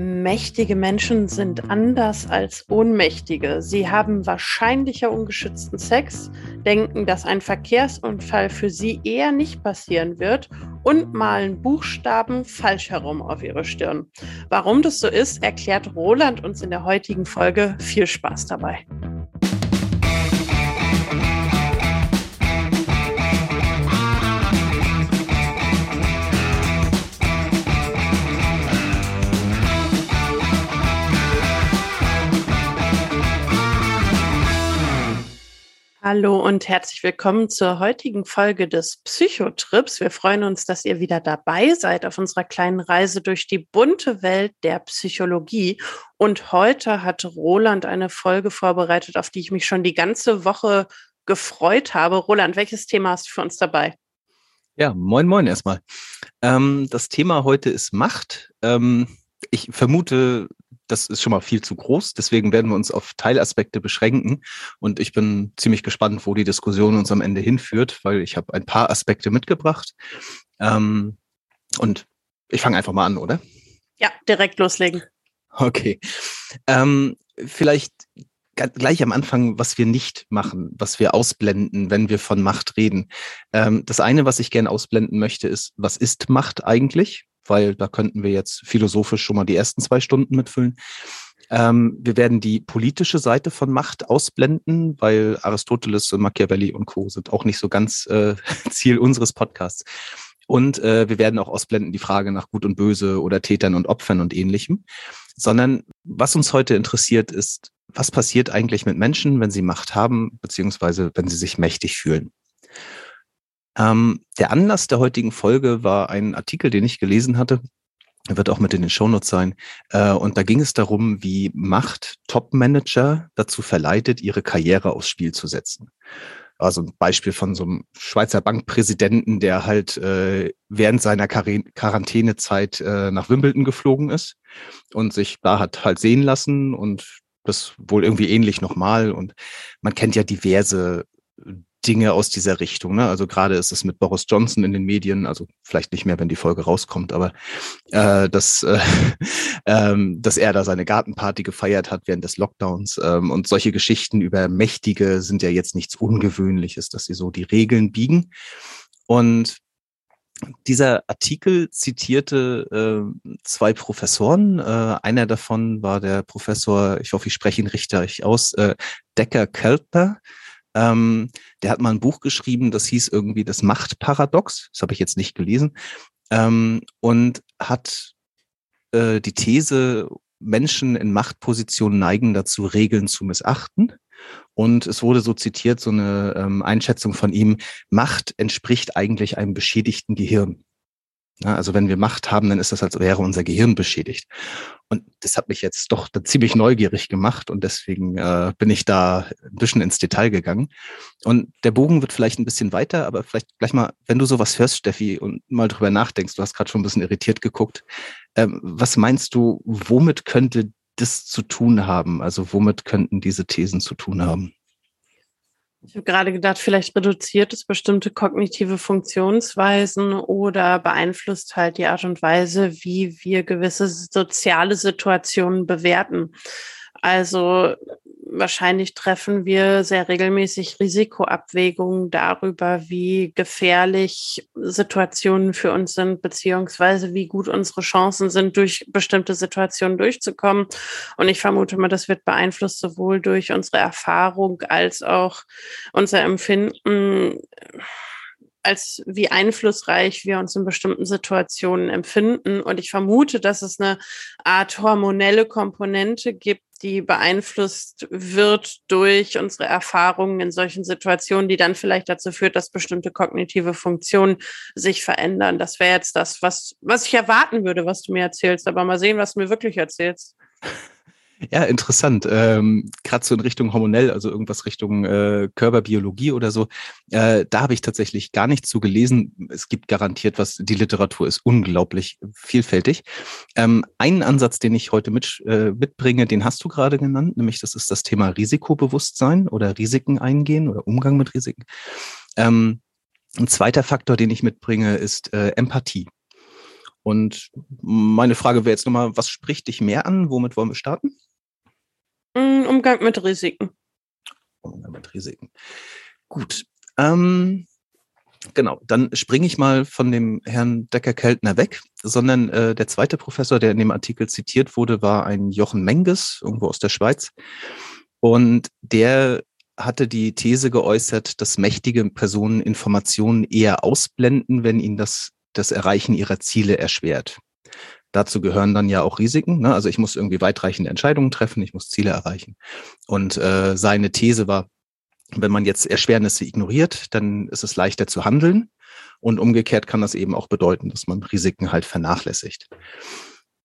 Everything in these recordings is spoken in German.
Mächtige Menschen sind anders als Ohnmächtige. Sie haben wahrscheinlicher ungeschützten Sex, denken, dass ein Verkehrsunfall für sie eher nicht passieren wird und malen Buchstaben falsch herum auf ihre Stirn. Warum das so ist, erklärt Roland uns in der heutigen Folge. Viel Spaß dabei. Hallo und herzlich willkommen zur heutigen Folge des Psychotrips. Wir freuen uns, dass ihr wieder dabei seid auf unserer kleinen Reise durch die bunte Welt der Psychologie. Und heute hat Roland eine Folge vorbereitet, auf die ich mich schon die ganze Woche gefreut habe. Roland, welches Thema hast du für uns dabei? Ja, moin, moin erstmal. Ähm, das Thema heute ist Macht. Ähm, ich vermute, das ist schon mal viel zu groß. Deswegen werden wir uns auf Teilaspekte beschränken. Und ich bin ziemlich gespannt, wo die Diskussion uns am Ende hinführt, weil ich habe ein paar Aspekte mitgebracht. Ähm, und ich fange einfach mal an, oder? Ja, direkt loslegen. Okay. Ähm, vielleicht gleich am Anfang, was wir nicht machen, was wir ausblenden, wenn wir von Macht reden. Ähm, das eine, was ich gerne ausblenden möchte, ist, was ist Macht eigentlich? Weil da könnten wir jetzt philosophisch schon mal die ersten zwei Stunden mitfüllen. Ähm, wir werden die politische Seite von Macht ausblenden, weil Aristoteles und Machiavelli und Co. sind auch nicht so ganz äh, Ziel unseres Podcasts. Und äh, wir werden auch ausblenden die Frage nach Gut und Böse oder Tätern und Opfern und ähnlichem, sondern was uns heute interessiert ist, was passiert eigentlich mit Menschen, wenn sie Macht haben, beziehungsweise wenn sie sich mächtig fühlen. Ähm, der Anlass der heutigen Folge war ein Artikel, den ich gelesen hatte. Er wird auch mit in den Shownotes sein. Äh, und da ging es darum, wie Macht Top-Manager dazu verleitet, ihre Karriere aufs Spiel zu setzen. Also ein Beispiel von so einem Schweizer Bankpräsidenten, der halt äh, während seiner Quar Quarantänezeit äh, nach Wimbledon geflogen ist und sich da hat halt sehen lassen und das wohl irgendwie ähnlich nochmal. Und man kennt ja diverse Dinge aus dieser Richtung. Ne? Also gerade ist es mit Boris Johnson in den Medien, also vielleicht nicht mehr, wenn die Folge rauskommt, aber äh, dass, äh, ähm, dass er da seine Gartenparty gefeiert hat während des Lockdowns. Ähm, und solche Geschichten über Mächtige sind ja jetzt nichts Ungewöhnliches, dass sie so die Regeln biegen. Und dieser Artikel zitierte äh, zwei Professoren. Äh, einer davon war der Professor, ich hoffe, ich spreche ihn richtig aus, äh, Decker Kelper. Ähm, der hat mal ein Buch geschrieben, das hieß irgendwie das Machtparadox. Das habe ich jetzt nicht gelesen. Ähm, und hat äh, die These, Menschen in Machtpositionen neigen dazu, Regeln zu missachten. Und es wurde so zitiert, so eine ähm, Einschätzung von ihm, Macht entspricht eigentlich einem beschädigten Gehirn. Ja, also wenn wir Macht haben, dann ist das, als wäre unser Gehirn beschädigt. Und das hat mich jetzt doch ziemlich neugierig gemacht und deswegen äh, bin ich da ein bisschen ins Detail gegangen. Und der Bogen wird vielleicht ein bisschen weiter, aber vielleicht gleich mal, wenn du sowas hörst, Steffi, und mal drüber nachdenkst, du hast gerade schon ein bisschen irritiert geguckt, ähm, was meinst du, womit könnte das zu tun haben? Also womit könnten diese Thesen zu tun haben? Ich habe gerade gedacht, vielleicht reduziert es bestimmte kognitive Funktionsweisen oder beeinflusst halt die Art und Weise, wie wir gewisse soziale Situationen bewerten. Also wahrscheinlich treffen wir sehr regelmäßig Risikoabwägungen darüber, wie gefährlich Situationen für uns sind, beziehungsweise wie gut unsere Chancen sind, durch bestimmte Situationen durchzukommen. Und ich vermute mal, das wird beeinflusst sowohl durch unsere Erfahrung als auch unser Empfinden als wie einflussreich wir uns in bestimmten Situationen empfinden. Und ich vermute, dass es eine Art hormonelle Komponente gibt, die beeinflusst wird durch unsere Erfahrungen in solchen Situationen, die dann vielleicht dazu führt, dass bestimmte kognitive Funktionen sich verändern. Das wäre jetzt das, was, was ich erwarten würde, was du mir erzählst. Aber mal sehen, was du mir wirklich erzählst. Ja, interessant. Ähm, Gerade so in Richtung hormonell, also irgendwas Richtung äh, Körperbiologie oder so. Äh, da habe ich tatsächlich gar nichts zu gelesen. Es gibt garantiert was. Die Literatur ist unglaublich vielfältig. Ähm, einen Ansatz, den ich heute mit, äh, mitbringe, den hast du gerade genannt, nämlich das ist das Thema Risikobewusstsein oder Risiken eingehen oder Umgang mit Risiken. Ähm, ein zweiter Faktor, den ich mitbringe, ist äh, Empathie. Und meine Frage wäre jetzt nochmal, was spricht dich mehr an? Womit wollen wir starten? Mm, Umgang mit Risiken. Umgang mit Risiken. Gut. Ähm, genau, dann springe ich mal von dem Herrn Decker-Keltner weg, sondern äh, der zweite Professor, der in dem Artikel zitiert wurde, war ein Jochen Menges, irgendwo aus der Schweiz. Und der hatte die These geäußert, dass mächtige Personen Informationen eher ausblenden, wenn ihnen das, das Erreichen ihrer Ziele erschwert. Dazu gehören dann ja auch Risiken. Ne? Also ich muss irgendwie weitreichende Entscheidungen treffen, ich muss Ziele erreichen. Und äh, seine These war, wenn man jetzt Erschwernisse ignoriert, dann ist es leichter zu handeln. Und umgekehrt kann das eben auch bedeuten, dass man Risiken halt vernachlässigt.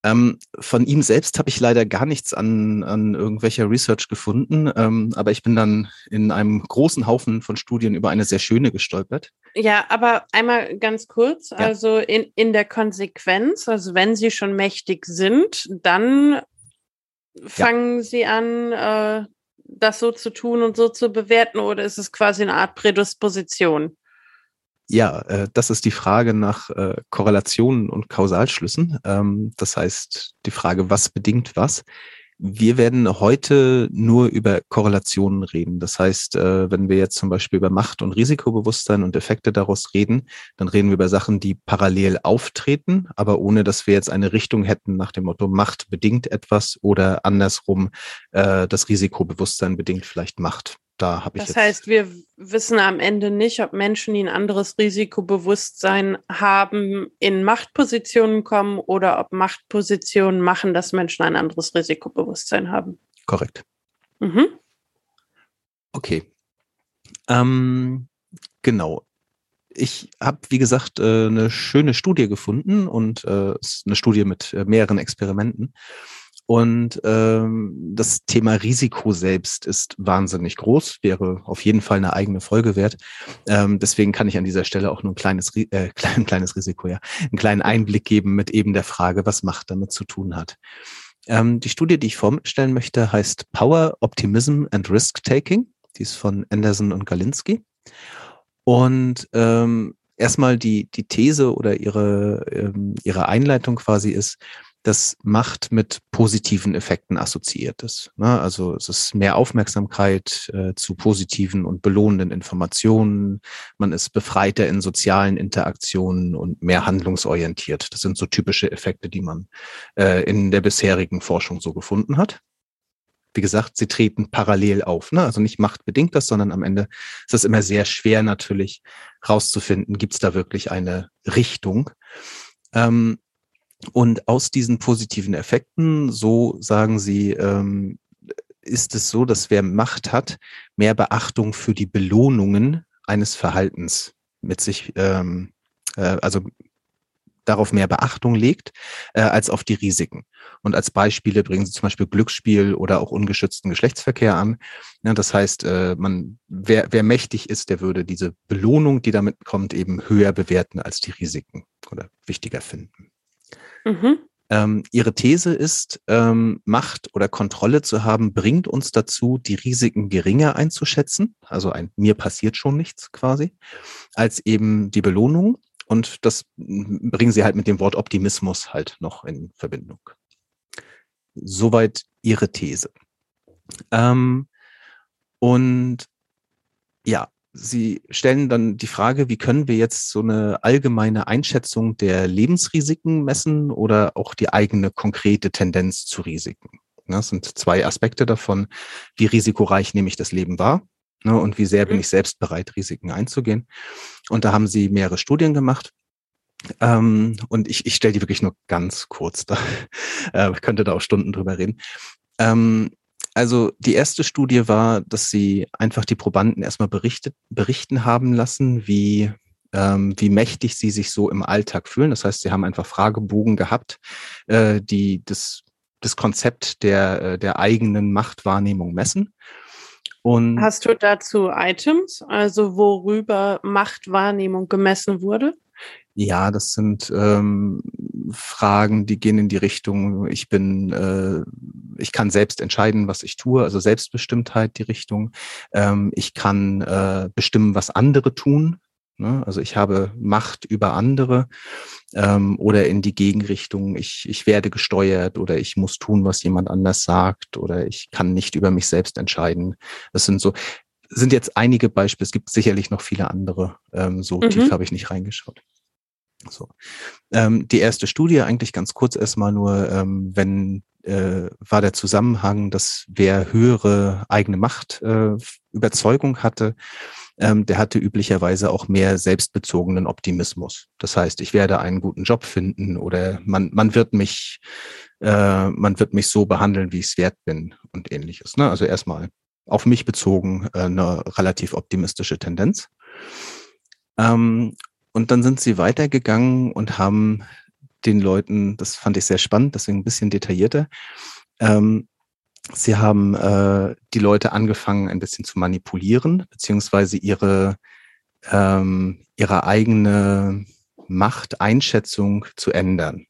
Ähm, von ihm selbst habe ich leider gar nichts an, an irgendwelcher Research gefunden, ähm, aber ich bin dann in einem großen Haufen von Studien über eine sehr schöne gestolpert. Ja, aber einmal ganz kurz, ja. also in, in der Konsequenz, also wenn Sie schon mächtig sind, dann fangen ja. Sie an, äh, das so zu tun und so zu bewerten oder ist es quasi eine Art Prädisposition? Ja, äh, das ist die Frage nach äh, Korrelationen und Kausalschlüssen. Ähm, das heißt, die Frage, was bedingt was. Wir werden heute nur über Korrelationen reden. Das heißt, äh, wenn wir jetzt zum Beispiel über Macht und Risikobewusstsein und Effekte daraus reden, dann reden wir über Sachen, die parallel auftreten, aber ohne dass wir jetzt eine Richtung hätten nach dem Motto, Macht bedingt etwas oder andersrum, äh, das Risikobewusstsein bedingt vielleicht Macht da habe ich. Das heißt, wir wissen am Ende nicht, ob Menschen, die ein anderes Risikobewusstsein haben, in Machtpositionen kommen oder ob Machtpositionen machen, dass Menschen ein anderes Risikobewusstsein haben. Korrekt. Mhm. Okay. Ähm, genau. Ich habe, wie gesagt, äh, eine schöne Studie gefunden und äh, eine Studie mit äh, mehreren Experimenten. Und ähm, das Thema Risiko selbst ist wahnsinnig groß, wäre auf jeden Fall eine eigene Folge wert. Ähm, deswegen kann ich an dieser Stelle auch nur ein kleines, äh, klein, kleines Risiko, ja, einen kleinen Einblick geben mit eben der Frage, was Macht damit zu tun hat. Ähm, die Studie, die ich vorstellen möchte, heißt Power, Optimism and Risk Taking. Die ist von Anderson und Galinski. Und ähm, erstmal die, die These oder ihre, ähm, ihre Einleitung quasi ist, dass Macht mit positiven Effekten assoziiert ist. Ne? Also es ist mehr Aufmerksamkeit äh, zu positiven und belohnenden Informationen. Man ist befreiter in sozialen Interaktionen und mehr handlungsorientiert. Das sind so typische Effekte, die man äh, in der bisherigen Forschung so gefunden hat. Wie gesagt, sie treten parallel auf. Ne? Also nicht machtbedingt das, sondern am Ende ist es immer sehr schwer natürlich rauszufinden, gibt es da wirklich eine Richtung. Ähm, und aus diesen positiven Effekten, so sagen sie, ähm, ist es so, dass wer Macht hat, mehr Beachtung für die Belohnungen eines Verhaltens mit sich, ähm, äh, also darauf mehr Beachtung legt, äh, als auf die Risiken. Und als Beispiele bringen sie zum Beispiel Glücksspiel oder auch ungeschützten Geschlechtsverkehr an. Ja, das heißt, äh, man, wer, wer mächtig ist, der würde diese Belohnung, die damit kommt, eben höher bewerten als die Risiken oder wichtiger finden. Mhm. Ähm, ihre These ist, ähm, Macht oder Kontrolle zu haben, bringt uns dazu, die Risiken geringer einzuschätzen, also ein mir passiert schon nichts quasi, als eben die Belohnung. Und das bringen sie halt mit dem Wort Optimismus halt noch in Verbindung. Soweit ihre These. Ähm, und ja, Sie stellen dann die Frage, wie können wir jetzt so eine allgemeine Einschätzung der Lebensrisiken messen oder auch die eigene konkrete Tendenz zu Risiken? Das sind zwei Aspekte davon. Wie risikoreich nehme ich das Leben wahr? Ne, und wie sehr bin mhm. ich selbst bereit, Risiken einzugehen? Und da haben Sie mehrere Studien gemacht. Ähm, und ich, ich stelle die wirklich nur ganz kurz da. Äh, könnte da auch Stunden drüber reden. Also die erste Studie war, dass sie einfach die Probanden erstmal berichtet, berichten haben lassen, wie, ähm, wie mächtig sie sich so im Alltag fühlen. Das heißt, sie haben einfach Fragebogen gehabt, äh, die das, das Konzept der, äh, der eigenen Machtwahrnehmung messen. Und Hast du dazu Items, also worüber Machtwahrnehmung gemessen wurde? Ja, das sind ähm, Fragen, die gehen in die Richtung, ich bin, äh, ich kann selbst entscheiden, was ich tue, also Selbstbestimmtheit die Richtung. Ähm, ich kann äh, bestimmen, was andere tun. Ne? Also ich habe Macht über andere ähm, oder in die Gegenrichtung, ich, ich werde gesteuert oder ich muss tun, was jemand anders sagt oder ich kann nicht über mich selbst entscheiden. Das sind so, sind jetzt einige Beispiele, es gibt sicherlich noch viele andere. Ähm, so mhm. tief habe ich nicht reingeschaut. So. Ähm, die erste Studie, eigentlich ganz kurz erstmal nur, ähm, wenn äh, war der Zusammenhang, dass wer höhere eigene Macht äh, Überzeugung hatte, ähm, der hatte üblicherweise auch mehr selbstbezogenen Optimismus. Das heißt, ich werde einen guten Job finden oder man, man wird mich, äh, man wird mich so behandeln, wie ich es wert bin und ähnliches. Ne? Also erstmal auf mich bezogen äh, eine relativ optimistische Tendenz. Ähm, und dann sind sie weitergegangen und haben den Leuten, das fand ich sehr spannend, deswegen ein bisschen detaillierter, ähm, Sie haben äh, die Leute angefangen, ein bisschen zu manipulieren, beziehungsweise ihre, ähm, ihre eigene Machteinschätzung zu ändern.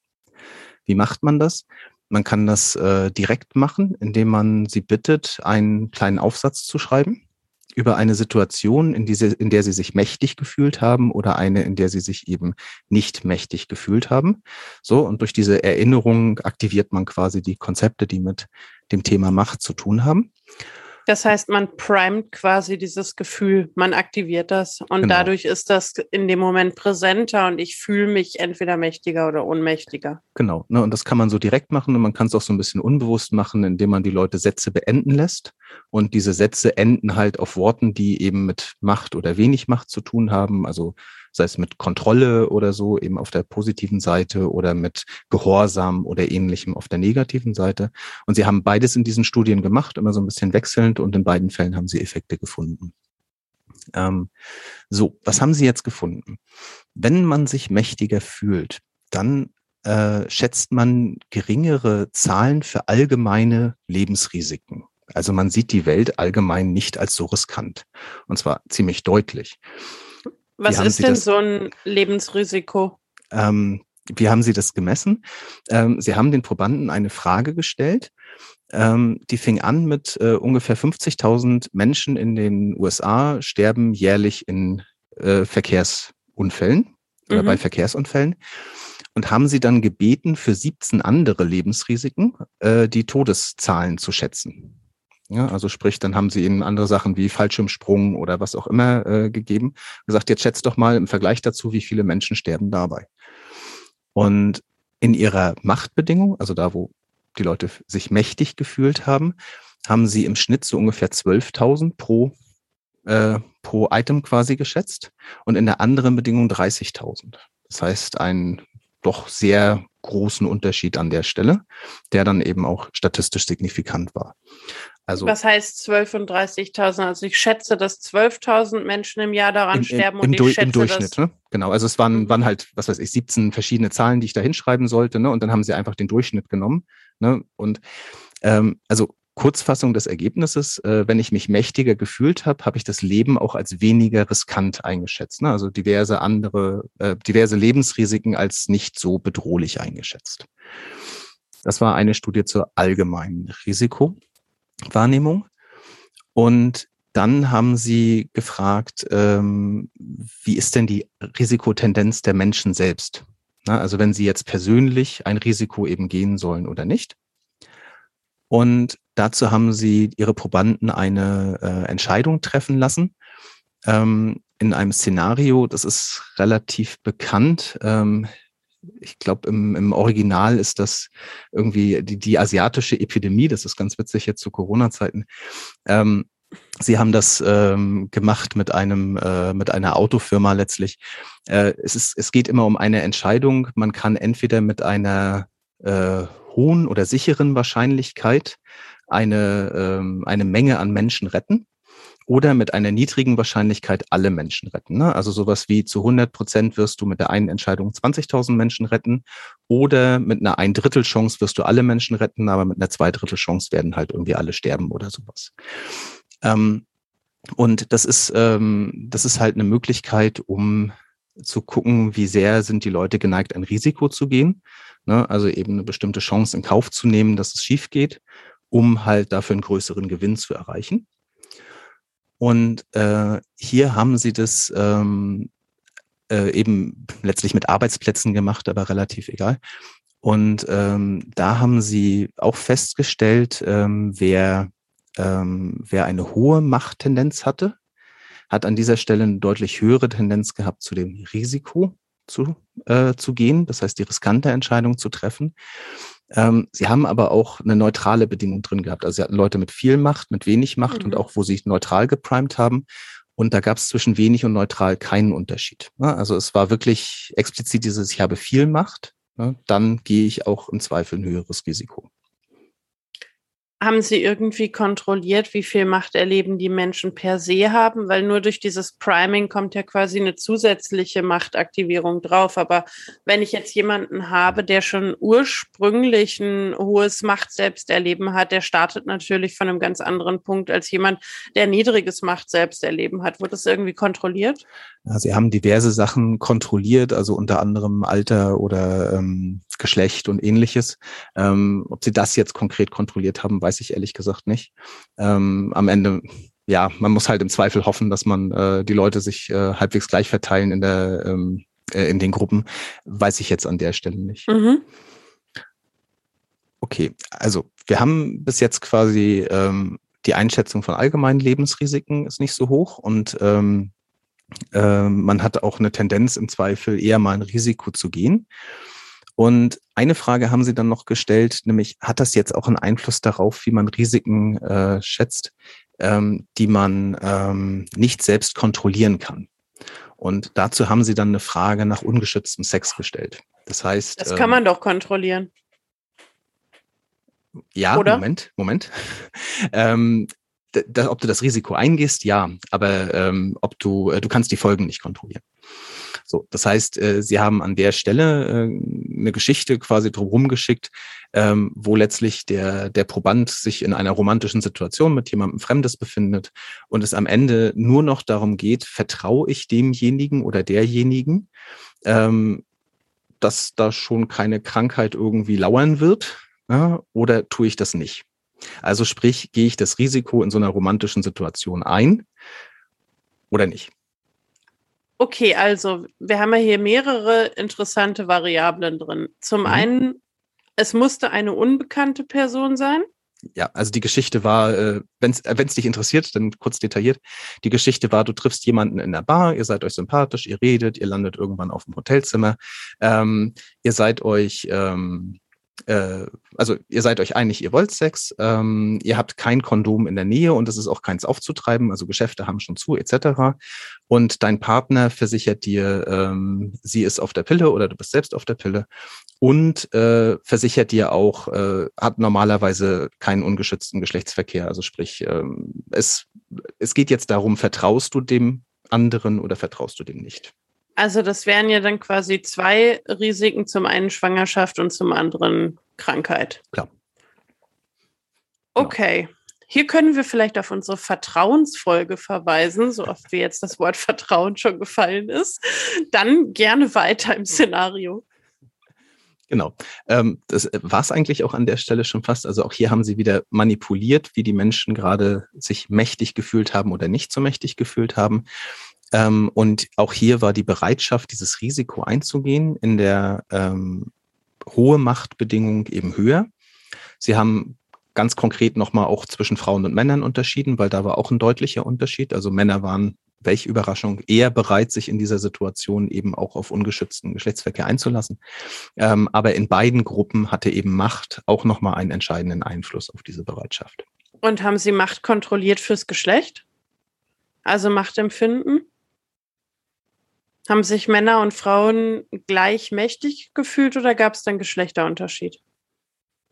Wie macht man das? Man kann das äh, direkt machen, indem man sie bittet, einen kleinen Aufsatz zu schreiben über eine Situation, in, diese, in der sie sich mächtig gefühlt haben oder eine, in der sie sich eben nicht mächtig gefühlt haben. So, und durch diese Erinnerung aktiviert man quasi die Konzepte, die mit dem Thema Macht zu tun haben. Das heißt, man primet quasi dieses Gefühl, man aktiviert das und genau. dadurch ist das in dem Moment präsenter und ich fühle mich entweder mächtiger oder ohnmächtiger. Genau, ne, und das kann man so direkt machen und man kann es auch so ein bisschen unbewusst machen, indem man die Leute Sätze beenden lässt und diese Sätze enden halt auf Worten, die eben mit Macht oder wenig Macht zu tun haben. Also sei es mit Kontrolle oder so, eben auf der positiven Seite oder mit Gehorsam oder ähnlichem auf der negativen Seite. Und sie haben beides in diesen Studien gemacht, immer so ein bisschen wechselnd und in beiden Fällen haben sie Effekte gefunden. Ähm, so, was haben Sie jetzt gefunden? Wenn man sich mächtiger fühlt, dann äh, schätzt man geringere Zahlen für allgemeine Lebensrisiken. Also man sieht die Welt allgemein nicht als so riskant. Und zwar ziemlich deutlich. Was ist denn das, so ein Lebensrisiko? Ähm, wie haben Sie das gemessen? Ähm, Sie haben den Probanden eine Frage gestellt. Ähm, die fing an mit äh, ungefähr 50.000 Menschen in den USA sterben jährlich in äh, Verkehrsunfällen oder mhm. bei Verkehrsunfällen und haben sie dann gebeten, für 17 andere Lebensrisiken äh, die Todeszahlen zu schätzen. Ja, also sprich, dann haben sie ihnen andere Sachen wie Fallschirmsprung oder was auch immer äh, gegeben. Gesagt, jetzt schätzt doch mal im Vergleich dazu, wie viele Menschen sterben dabei. Und in ihrer Machtbedingung, also da, wo die Leute sich mächtig gefühlt haben, haben sie im Schnitt so ungefähr 12.000 pro, äh, pro Item quasi geschätzt und in der anderen Bedingung 30.000. Das heißt, ein doch sehr großen Unterschied an der Stelle, der dann eben auch statistisch signifikant war. Also, Was heißt 12 und 30.000? Also ich schätze, dass 12.000 Menschen im Jahr daran in, sterben im, und ich schätze, im Durchschnitt. Ne? Genau, also es waren, mhm. waren halt, was weiß ich, 17 verschiedene Zahlen, die ich da hinschreiben sollte. Ne? Und dann haben sie einfach den Durchschnitt genommen. Ne? Und ähm, also Kurzfassung des Ergebnisses, äh, wenn ich mich mächtiger gefühlt habe, habe ich das Leben auch als weniger riskant eingeschätzt. Ne? Also diverse andere, äh, diverse Lebensrisiken als nicht so bedrohlich eingeschätzt. Das war eine Studie zur allgemeinen Risiko. Wahrnehmung. Und dann haben sie gefragt, ähm, wie ist denn die Risikotendenz der Menschen selbst? Na, also wenn sie jetzt persönlich ein Risiko eben gehen sollen oder nicht. Und dazu haben sie ihre Probanden eine äh, Entscheidung treffen lassen ähm, in einem Szenario, das ist relativ bekannt. Ähm, ich glaube, im, im Original ist das irgendwie die, die asiatische Epidemie, das ist ganz witzig jetzt zu Corona-Zeiten. Ähm, Sie haben das ähm, gemacht mit einem äh, mit einer Autofirma letztlich. Äh, es ist es geht immer um eine Entscheidung. Man kann entweder mit einer äh, hohen oder sicheren Wahrscheinlichkeit eine ähm, eine Menge an Menschen retten oder mit einer niedrigen Wahrscheinlichkeit alle Menschen retten. Ne? Also sowas wie zu 100 Prozent wirst du mit der einen Entscheidung 20.000 Menschen retten oder mit einer ein Drittel Chance wirst du alle Menschen retten, aber mit einer zwei Drittel Chance werden halt irgendwie alle sterben oder sowas. Ähm, und das ist, ähm, das ist halt eine Möglichkeit, um zu gucken, wie sehr sind die Leute geneigt, ein Risiko zu gehen. Ne? Also eben eine bestimmte Chance in Kauf zu nehmen, dass es schief geht, um halt dafür einen größeren Gewinn zu erreichen. Und äh, hier haben sie das ähm, äh, eben letztlich mit Arbeitsplätzen gemacht, aber relativ egal. Und ähm, da haben sie auch festgestellt, ähm, wer, ähm, wer eine hohe Machttendenz hatte, hat an dieser Stelle eine deutlich höhere Tendenz gehabt zu dem Risiko zu, äh, zu gehen, das heißt die riskante Entscheidung zu treffen. Ähm, sie haben aber auch eine neutrale Bedingung drin gehabt. Also sie hatten Leute mit viel Macht, mit wenig Macht mhm. und auch wo sie neutral geprimed haben. Und da gab es zwischen wenig und neutral keinen Unterschied. Also es war wirklich explizit dieses, ich habe viel Macht, dann gehe ich auch im Zweifel ein höheres Risiko. Haben Sie irgendwie kontrolliert, wie viel Macht erleben die Menschen per se haben? Weil nur durch dieses Priming kommt ja quasi eine zusätzliche Machtaktivierung drauf. Aber wenn ich jetzt jemanden habe, der schon ursprünglich ein hohes Macht-Selbsterleben hat, der startet natürlich von einem ganz anderen Punkt als jemand, der niedriges Macht-Selbsterleben hat. Wurde das irgendwie kontrolliert? Ja, Sie haben diverse Sachen kontrolliert, also unter anderem Alter oder ähm, Geschlecht und ähnliches. Ähm, ob Sie das jetzt konkret kontrolliert haben, weiß ich ehrlich gesagt nicht. Ähm, am Ende, ja, man muss halt im Zweifel hoffen, dass man äh, die Leute sich äh, halbwegs gleich verteilen in der ähm, äh, in den Gruppen. Weiß ich jetzt an der Stelle nicht. Mhm. Okay, also wir haben bis jetzt quasi ähm, die Einschätzung von allgemeinen Lebensrisiken ist nicht so hoch und ähm, äh, man hat auch eine Tendenz im Zweifel eher mal ein Risiko zu gehen. Und eine Frage haben Sie dann noch gestellt, nämlich hat das jetzt auch einen Einfluss darauf, wie man Risiken äh, schätzt, ähm, die man ähm, nicht selbst kontrollieren kann? Und dazu haben Sie dann eine Frage nach ungeschütztem Sex gestellt. Das heißt. Das kann man ähm, doch kontrollieren. Ja, Oder? Moment, Moment. ähm, da, ob du das Risiko eingehst, ja, aber ähm, ob du, äh, du kannst die Folgen nicht kontrollieren. So, das heißt, äh, sie haben an der Stelle äh, eine Geschichte quasi drumherum geschickt, ähm, wo letztlich der, der Proband sich in einer romantischen Situation mit jemandem Fremdes befindet und es am Ende nur noch darum geht, vertraue ich demjenigen oder derjenigen, ähm, dass da schon keine Krankheit irgendwie lauern wird, ja, oder tue ich das nicht? Also sprich, gehe ich das Risiko in so einer romantischen Situation ein oder nicht? Okay, also wir haben ja hier mehrere interessante Variablen drin. Zum mhm. einen, es musste eine unbekannte Person sein. Ja, also die Geschichte war, äh, wenn es äh, dich interessiert, dann kurz detailliert. Die Geschichte war, du triffst jemanden in der Bar, ihr seid euch sympathisch, ihr redet, ihr landet irgendwann auf dem Hotelzimmer, ähm, ihr seid euch ähm, äh, also ihr seid euch einig, ihr wollt Sex, ähm, ihr habt kein Kondom in der Nähe und es ist auch keins aufzutreiben, also Geschäfte haben schon zu, etc. Und dein Partner versichert dir, ähm, sie ist auf der Pille oder du bist selbst auf der Pille und äh, versichert dir auch, äh, hat normalerweise keinen ungeschützten Geschlechtsverkehr. Also sprich, ähm, es, es geht jetzt darum, vertraust du dem anderen oder vertraust du dem nicht? Also das wären ja dann quasi zwei Risiken, zum einen Schwangerschaft und zum anderen Krankheit. Klar. Okay. Hier können wir vielleicht auf unsere Vertrauensfolge verweisen, so oft wie jetzt das Wort Vertrauen schon gefallen ist. Dann gerne weiter im Szenario. Genau. Ähm, das war es eigentlich auch an der Stelle schon fast. Also auch hier haben sie wieder manipuliert, wie die Menschen gerade sich mächtig gefühlt haben oder nicht so mächtig gefühlt haben. Ähm, und auch hier war die Bereitschaft, dieses Risiko einzugehen, in der ähm, hohe Machtbedingung eben höher. Sie haben ganz konkret nochmal auch zwischen Frauen und Männern unterschieden, weil da war auch ein deutlicher Unterschied. Also Männer waren, welche Überraschung, eher bereit, sich in dieser Situation eben auch auf ungeschützten Geschlechtsverkehr einzulassen. Ähm, aber in beiden Gruppen hatte eben Macht auch nochmal einen entscheidenden Einfluss auf diese Bereitschaft. Und haben Sie Macht kontrolliert fürs Geschlecht? Also Machtempfinden? Haben sich Männer und Frauen gleich mächtig gefühlt oder gab es dann Geschlechterunterschied?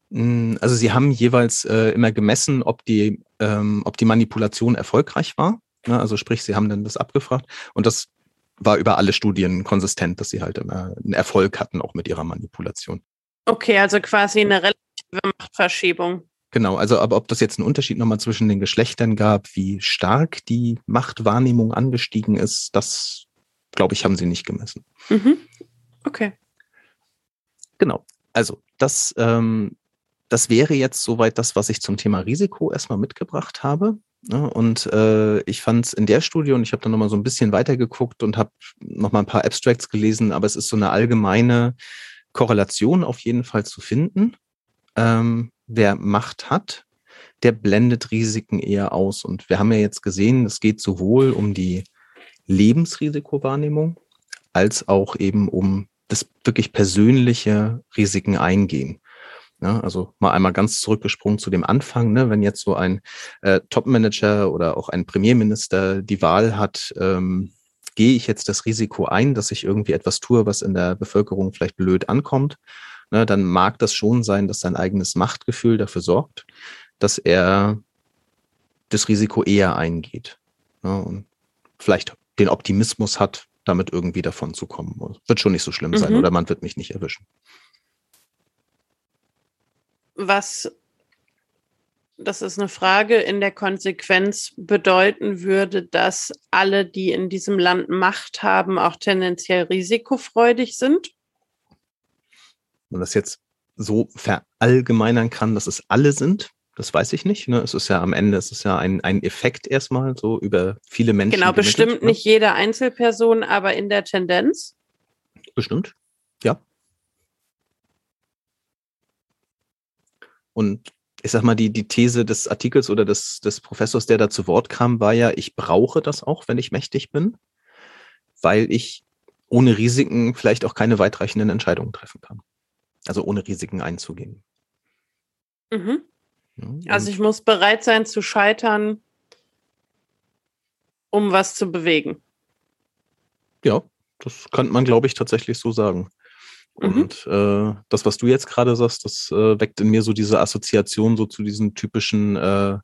Mm, also sie haben jeweils äh, immer gemessen, ob die, ähm, ob die Manipulation erfolgreich war. Ne? Also sprich, sie haben dann das abgefragt und das war über alle Studien konsistent, dass sie halt immer einen Erfolg hatten, auch mit ihrer Manipulation. Okay, also quasi eine relative Machtverschiebung. Genau, also aber ob das jetzt einen Unterschied nochmal zwischen den Geschlechtern gab, wie stark die Machtwahrnehmung angestiegen ist, das glaube ich, haben sie nicht gemessen. Mhm. Okay. Genau. Also das, ähm, das wäre jetzt soweit das, was ich zum Thema Risiko erstmal mitgebracht habe. Ne? Und äh, ich fand es in der Studie, und ich habe dann nochmal so ein bisschen weitergeguckt und habe nochmal ein paar Abstracts gelesen, aber es ist so eine allgemeine Korrelation auf jeden Fall zu finden. Ähm, wer Macht hat, der blendet Risiken eher aus. Und wir haben ja jetzt gesehen, es geht sowohl um die Lebensrisikowahrnehmung als auch eben um das wirklich persönliche Risiken eingehen. Ja, also mal einmal ganz zurückgesprungen zu dem Anfang, ne, wenn jetzt so ein äh, Top-Manager oder auch ein Premierminister die Wahl hat, ähm, gehe ich jetzt das Risiko ein, dass ich irgendwie etwas tue, was in der Bevölkerung vielleicht blöd ankommt, ne, dann mag das schon sein, dass sein eigenes Machtgefühl dafür sorgt, dass er das Risiko eher eingeht. Ne, und vielleicht den Optimismus hat, damit irgendwie davon zu kommen. Wird schon nicht so schlimm sein mhm. oder man wird mich nicht erwischen was, das ist eine Frage, in der Konsequenz bedeuten würde, dass alle, die in diesem Land Macht haben, auch tendenziell risikofreudig sind? Man das jetzt so verallgemeinern kann, dass es alle sind, das weiß ich nicht. Ne? Es ist ja am Ende, es ist ja ein, ein Effekt erstmal so über viele Menschen. Genau, bestimmt ne? nicht jede Einzelperson, aber in der Tendenz. Bestimmt, ja. Und ich sag mal, die, die These des Artikels oder des, des Professors, der da zu Wort kam, war ja, ich brauche das auch, wenn ich mächtig bin, weil ich ohne Risiken vielleicht auch keine weitreichenden Entscheidungen treffen kann. Also ohne Risiken einzugehen. Mhm. Also ich muss bereit sein zu scheitern, um was zu bewegen. Ja, das könnte man, glaube ich, tatsächlich so sagen. Mhm. Und äh, das, was du jetzt gerade sagst, das äh, weckt in mir so diese Assoziation so zu diesen typischen äh,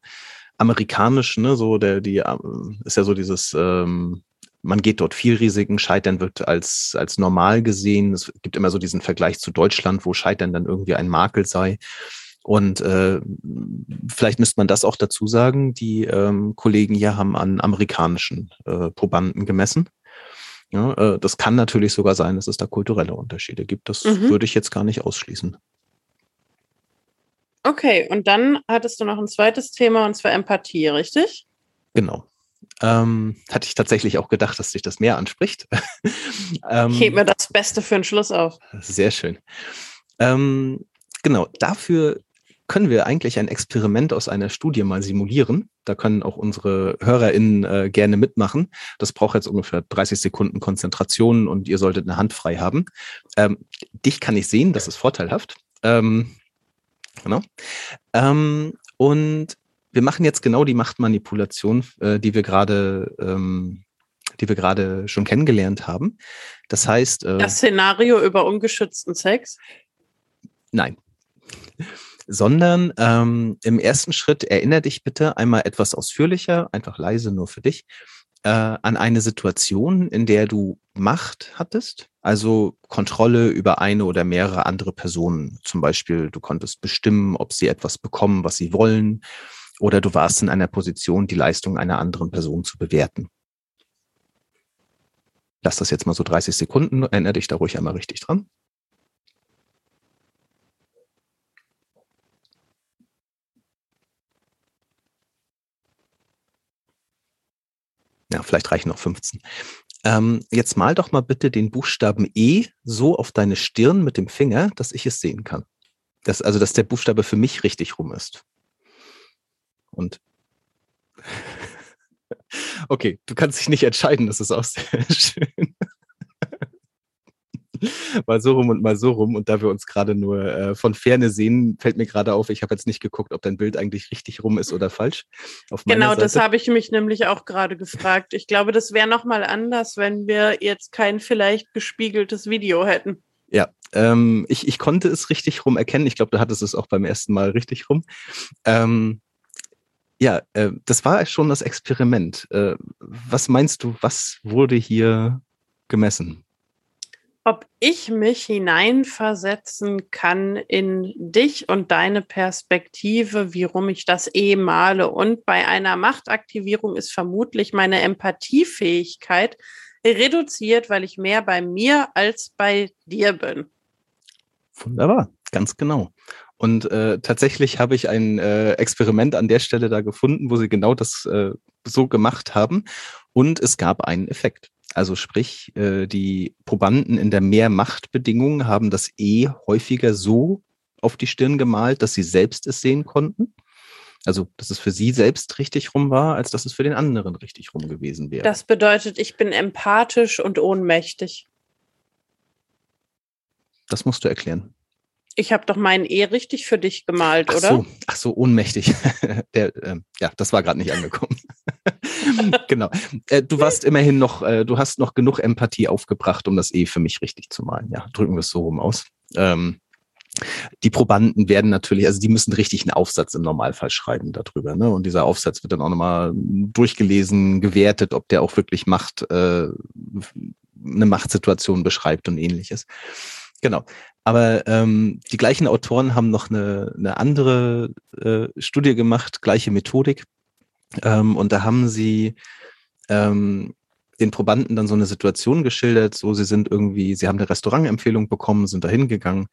amerikanischen, ne, so der, die äh, ist ja so dieses, ähm, man geht dort viel Risiken, Scheitern wird als, als normal gesehen. Es gibt immer so diesen Vergleich zu Deutschland, wo Scheitern dann irgendwie ein Makel sei. Und äh, vielleicht müsste man das auch dazu sagen, die ähm, Kollegen hier haben an amerikanischen äh, Probanden gemessen. Ja, äh, das kann natürlich sogar sein, dass es da kulturelle Unterschiede gibt. Das mhm. würde ich jetzt gar nicht ausschließen. Okay, und dann hattest du noch ein zweites Thema und zwar Empathie, richtig? Genau. Ähm, hatte ich tatsächlich auch gedacht, dass sich das mehr anspricht. ähm, ich hebe mir das Beste für den Schluss auf. Sehr schön. Ähm, genau, dafür können wir eigentlich ein Experiment aus einer Studie mal simulieren. Da können auch unsere HörerInnen äh, gerne mitmachen. Das braucht jetzt ungefähr 30 Sekunden Konzentration und ihr solltet eine Hand frei haben. Ähm, dich kann ich sehen, das ist vorteilhaft. Ähm, genau. Ähm, und wir machen jetzt genau die Machtmanipulation, äh, die wir gerade ähm, die wir gerade schon kennengelernt haben. Das heißt. Äh, das Szenario über ungeschützten Sex? Nein sondern ähm, im ersten Schritt erinnere dich bitte einmal etwas ausführlicher, einfach leise nur für dich, äh, an eine Situation, in der du Macht hattest, also Kontrolle über eine oder mehrere andere Personen. Zum Beispiel, du konntest bestimmen, ob sie etwas bekommen, was sie wollen, oder du warst in einer Position, die Leistung einer anderen Person zu bewerten. Lass das jetzt mal so 30 Sekunden, erinnere dich da ruhig einmal richtig dran. Ja, vielleicht reichen noch 15. Ähm, jetzt mal doch mal bitte den Buchstaben E so auf deine Stirn mit dem Finger, dass ich es sehen kann. Das, also, dass der Buchstabe für mich richtig rum ist. Und okay, du kannst dich nicht entscheiden, das ist auch sehr schön. mal so rum und mal so rum. Und da wir uns gerade nur äh, von Ferne sehen, fällt mir gerade auf, ich habe jetzt nicht geguckt, ob dein Bild eigentlich richtig rum ist oder falsch. genau, das habe ich mich nämlich auch gerade gefragt. Ich glaube, das wäre nochmal anders, wenn wir jetzt kein vielleicht gespiegeltes Video hätten. Ja, ähm, ich, ich konnte es richtig rum erkennen. Ich glaube, du hattest es auch beim ersten Mal richtig rum. Ähm, ja, äh, das war schon das Experiment. Äh, was meinst du, was wurde hier gemessen? Ich mich hineinversetzen kann in dich und deine Perspektive, wie rum ich das eh male. Und bei einer Machtaktivierung ist vermutlich meine Empathiefähigkeit reduziert, weil ich mehr bei mir als bei dir bin. Wunderbar. Ganz genau. Und äh, tatsächlich habe ich ein äh, Experiment an der Stelle da gefunden, wo sie genau das äh, so gemacht haben. Und es gab einen Effekt. Also sprich, äh, die Probanden in der Mehrmachtbedingung haben das E häufiger so auf die Stirn gemalt, dass sie selbst es sehen konnten. Also, dass es für sie selbst richtig rum war, als dass es für den anderen richtig rum gewesen wäre. Das bedeutet, ich bin empathisch und ohnmächtig. Das musst du erklären. Ich habe doch meinen E richtig für dich gemalt, ach oder? So, ach so, ohnmächtig. Der, äh, ja, das war gerade nicht angekommen. genau. Äh, du warst immerhin noch, äh, du hast noch genug Empathie aufgebracht, um das E für mich richtig zu malen. Ja, drücken wir es so rum aus. Ähm, die Probanden werden natürlich, also die müssen richtig einen Aufsatz im Normalfall schreiben darüber. Ne? Und dieser Aufsatz wird dann auch nochmal durchgelesen, gewertet, ob der auch wirklich Macht, äh, eine Machtsituation beschreibt und ähnliches. Genau. Aber ähm, die gleichen Autoren haben noch eine, eine andere äh, Studie gemacht, gleiche Methodik. Ähm, und da haben sie ähm, den Probanden dann so eine Situation geschildert, so sie sind irgendwie, sie haben eine Restaurantempfehlung bekommen, sind da hingegangen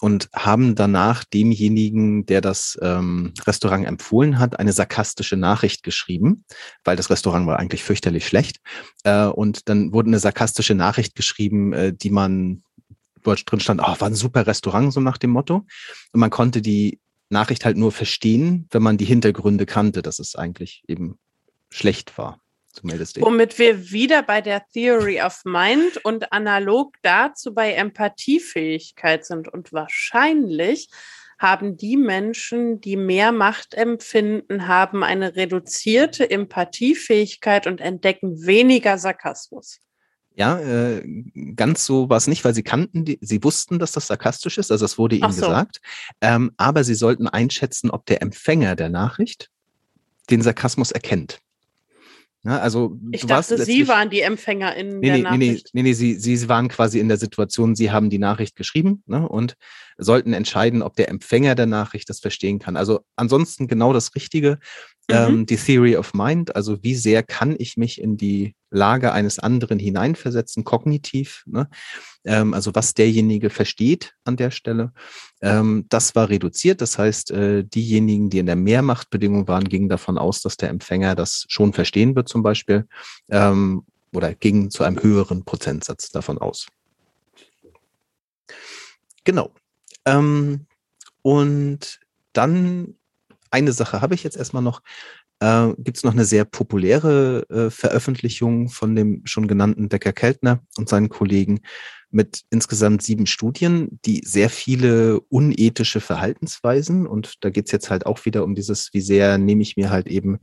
und haben danach demjenigen, der das ähm, Restaurant empfohlen hat, eine sarkastische Nachricht geschrieben, weil das Restaurant war eigentlich fürchterlich schlecht. Äh, und dann wurde eine sarkastische Nachricht geschrieben, äh, die man, wo drin stand, oh, war ein super Restaurant, so nach dem Motto. Und man konnte die Nachricht halt nur verstehen, wenn man die Hintergründe kannte, dass es eigentlich eben schlecht war. Womit wir wieder bei der Theory of Mind und analog dazu bei Empathiefähigkeit sind. Und wahrscheinlich haben die Menschen, die mehr Macht empfinden, haben eine reduzierte Empathiefähigkeit und entdecken weniger Sarkasmus. Ja, äh, ganz so war es nicht, weil sie kannten, die, sie wussten, dass das sarkastisch ist, also es wurde ihnen so. gesagt. Ähm, aber sie sollten einschätzen, ob der Empfänger der Nachricht den Sarkasmus erkennt. Ja, also ich dachte, Sie waren die EmpfängerInnen nee, der nee, Nachricht. Nee, nee, nee, Sie, Sie waren quasi in der Situation, Sie haben die Nachricht geschrieben ne, und sollten entscheiden, ob der Empfänger der Nachricht das verstehen kann. Also ansonsten genau das Richtige. Mhm. Ähm, die Theory of Mind, also wie sehr kann ich mich in die Lage eines anderen hineinversetzen, kognitiv. Ne? Ähm, also was derjenige versteht an der Stelle. Ähm, das war reduziert. Das heißt, äh, diejenigen, die in der Mehrmachtbedingung waren, gingen davon aus, dass der Empfänger das schon verstehen wird zum Beispiel ähm, oder gingen zu einem höheren Prozentsatz davon aus. Genau. Ähm, und dann eine Sache habe ich jetzt erstmal noch. Äh, gibt es noch eine sehr populäre äh, Veröffentlichung von dem schon genannten Decker Keltner und seinen Kollegen mit insgesamt sieben Studien, die sehr viele unethische Verhaltensweisen und da geht es jetzt halt auch wieder um dieses, wie sehr nehme ich mir halt eben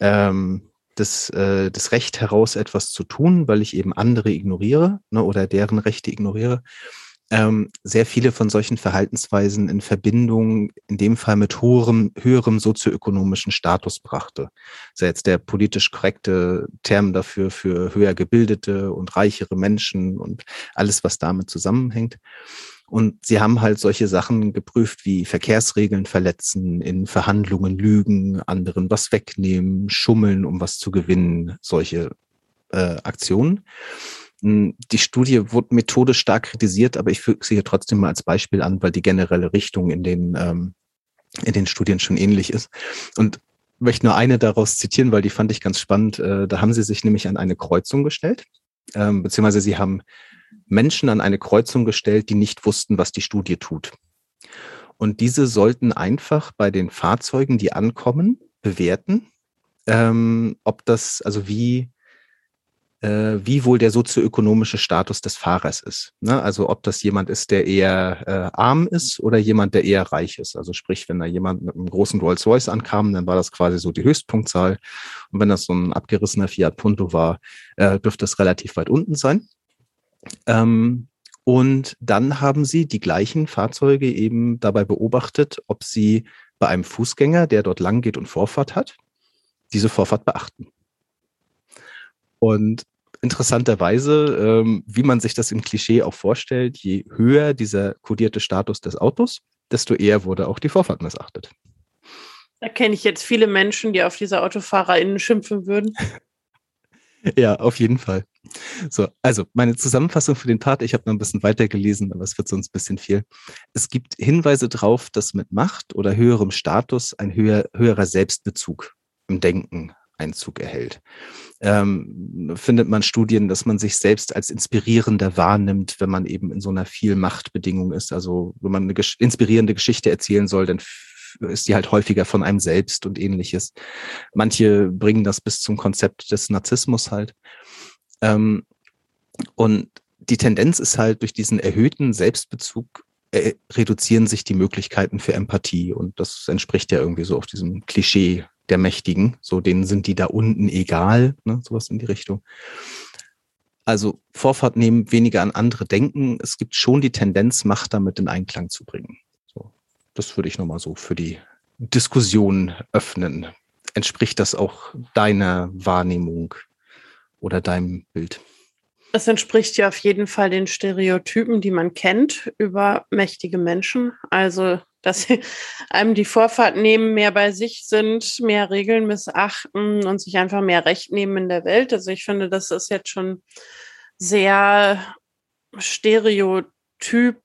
ähm, das, äh, das Recht heraus, etwas zu tun, weil ich eben andere ignoriere ne, oder deren Rechte ignoriere ähm, sehr viele von solchen Verhaltensweisen in Verbindung, in dem Fall mit hoherem, höherem sozioökonomischen Status brachte. Das jetzt der politisch korrekte Term dafür für höher gebildete und reichere Menschen und alles, was damit zusammenhängt. Und sie haben halt solche Sachen geprüft wie Verkehrsregeln verletzen, in Verhandlungen lügen, anderen was wegnehmen, schummeln, um was zu gewinnen, solche äh, Aktionen. Hm, die Studie wurde methodisch stark kritisiert, aber ich füge sie hier trotzdem mal als Beispiel an, weil die generelle Richtung in den, ähm, in den Studien schon ähnlich ist. Und möchte nur eine daraus zitieren, weil die fand ich ganz spannend. Äh, da haben sie sich nämlich an eine Kreuzung gestellt, ähm, beziehungsweise sie haben Menschen an eine Kreuzung gestellt, die nicht wussten, was die Studie tut. Und diese sollten einfach bei den Fahrzeugen, die ankommen, bewerten, ähm, ob das, also wie wie wohl der sozioökonomische Status des Fahrers ist. Ne? Also ob das jemand ist, der eher äh, arm ist oder jemand, der eher reich ist. Also sprich, wenn da jemand mit einem großen Rolls-Royce ankam, dann war das quasi so die Höchstpunktzahl. Und wenn das so ein abgerissener Fiat Punto war, äh, dürfte es relativ weit unten sein. Ähm, und dann haben sie die gleichen Fahrzeuge eben dabei beobachtet, ob sie bei einem Fußgänger, der dort lang geht und Vorfahrt hat, diese Vorfahrt beachten. Und interessanterweise, ähm, wie man sich das im Klischee auch vorstellt, je höher dieser kodierte Status des Autos, desto eher wurde auch die Vorfahrt missachtet. Da kenne ich jetzt viele Menschen, die auf diese AutofahrerInnen schimpfen würden. Ja, auf jeden Fall. So, also meine Zusammenfassung für den Part, ich habe noch ein bisschen weitergelesen, aber es wird sonst ein bisschen viel. Es gibt Hinweise darauf, dass mit Macht oder höherem Status ein höher, höherer Selbstbezug im Denken Einzug erhält. Ähm, findet man Studien, dass man sich selbst als inspirierender wahrnimmt, wenn man eben in so einer viel Machtbedingung ist. Also wenn man eine inspirierende Geschichte erzählen soll, dann ist die halt häufiger von einem selbst und ähnliches. Manche bringen das bis zum Konzept des Narzissmus halt. Ähm, und die Tendenz ist halt durch diesen erhöhten Selbstbezug äh, reduzieren sich die Möglichkeiten für Empathie. Und das entspricht ja irgendwie so auf diesem Klischee der Mächtigen. So, denen sind die da unten egal, ne, sowas in die Richtung. Also Vorfahrt nehmen, weniger an andere denken. Es gibt schon die Tendenz, Macht damit in Einklang zu bringen. So, das würde ich nochmal so für die Diskussion öffnen. Entspricht das auch deiner Wahrnehmung oder deinem Bild? Es entspricht ja auf jeden Fall den Stereotypen, die man kennt über mächtige Menschen. Also dass sie einem die Vorfahrt nehmen, mehr bei sich sind, mehr Regeln missachten und sich einfach mehr Recht nehmen in der Welt. Also ich finde, das ist jetzt schon sehr stereotyp,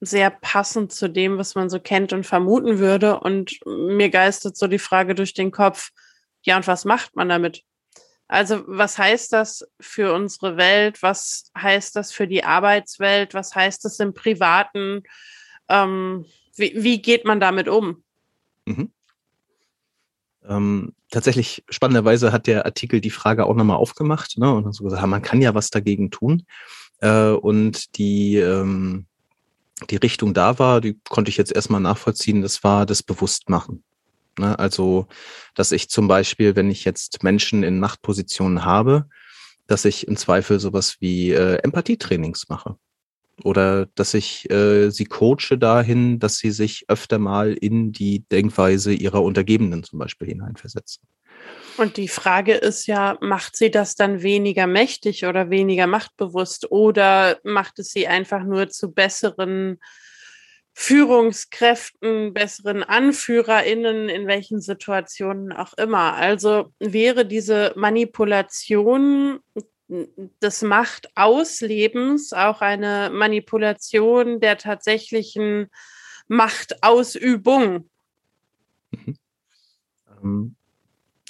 sehr passend zu dem, was man so kennt und vermuten würde. Und mir geistert so die Frage durch den Kopf, ja, und was macht man damit? Also was heißt das für unsere Welt? Was heißt das für die Arbeitswelt? Was heißt das im privaten? Ähm, wie, wie, geht man damit um? Mhm. Ähm, tatsächlich, spannenderweise hat der Artikel die Frage auch nochmal aufgemacht ne, und so gesagt, man kann ja was dagegen tun. Äh, und die, ähm, die Richtung da war, die konnte ich jetzt erstmal nachvollziehen, das war das Bewusstmachen. Ne? Also, dass ich zum Beispiel, wenn ich jetzt Menschen in Machtpositionen habe, dass ich im Zweifel sowas wie äh, Empathietrainings mache oder dass ich äh, sie coache dahin, dass sie sich öfter mal in die Denkweise ihrer Untergebenen zum Beispiel hineinversetzen. Und die Frage ist ja, macht sie das dann weniger mächtig oder weniger machtbewusst oder macht es sie einfach nur zu besseren Führungskräften, besseren AnführerInnen, in welchen Situationen auch immer. Also wäre diese Manipulation des Machtauslebens auch eine Manipulation der tatsächlichen Machtausübung. Mhm. Ähm,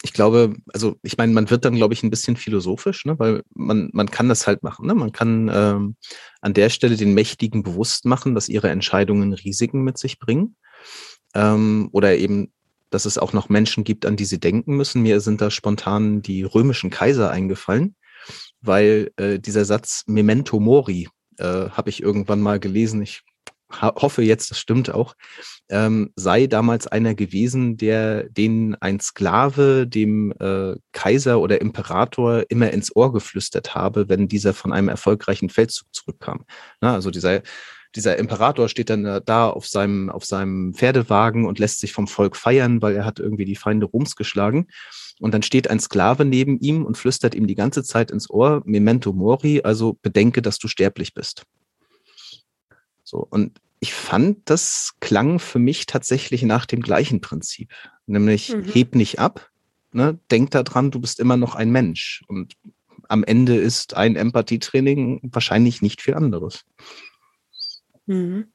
ich glaube, also ich meine, man wird dann, glaube ich, ein bisschen philosophisch, ne? weil man, man kann das halt machen. Ne? Man kann ähm, an der Stelle den Mächtigen bewusst machen, dass ihre Entscheidungen Risiken mit sich bringen. Ähm, oder eben, dass es auch noch Menschen gibt, an die sie denken müssen. Mir sind da spontan die römischen Kaiser eingefallen, weil äh, dieser Satz Memento Mori äh, habe ich irgendwann mal gelesen. Ich hoffe jetzt, das stimmt auch, ähm, sei damals einer gewesen, der den ein Sklave dem äh, Kaiser oder Imperator immer ins Ohr geflüstert habe, wenn dieser von einem erfolgreichen Feldzug zurückkam. Na, also dieser dieser Imperator steht dann da auf seinem, auf seinem Pferdewagen und lässt sich vom Volk feiern, weil er hat irgendwie die Feinde Roms geschlagen. Und dann steht ein Sklave neben ihm und flüstert ihm die ganze Zeit ins Ohr, Memento Mori, also bedenke, dass du sterblich bist. So, und ich fand, das klang für mich tatsächlich nach dem gleichen Prinzip. Nämlich, mhm. heb nicht ab, ne, denk daran, du bist immer noch ein Mensch. Und am Ende ist ein Empathietraining wahrscheinlich nicht viel anderes. Mhm.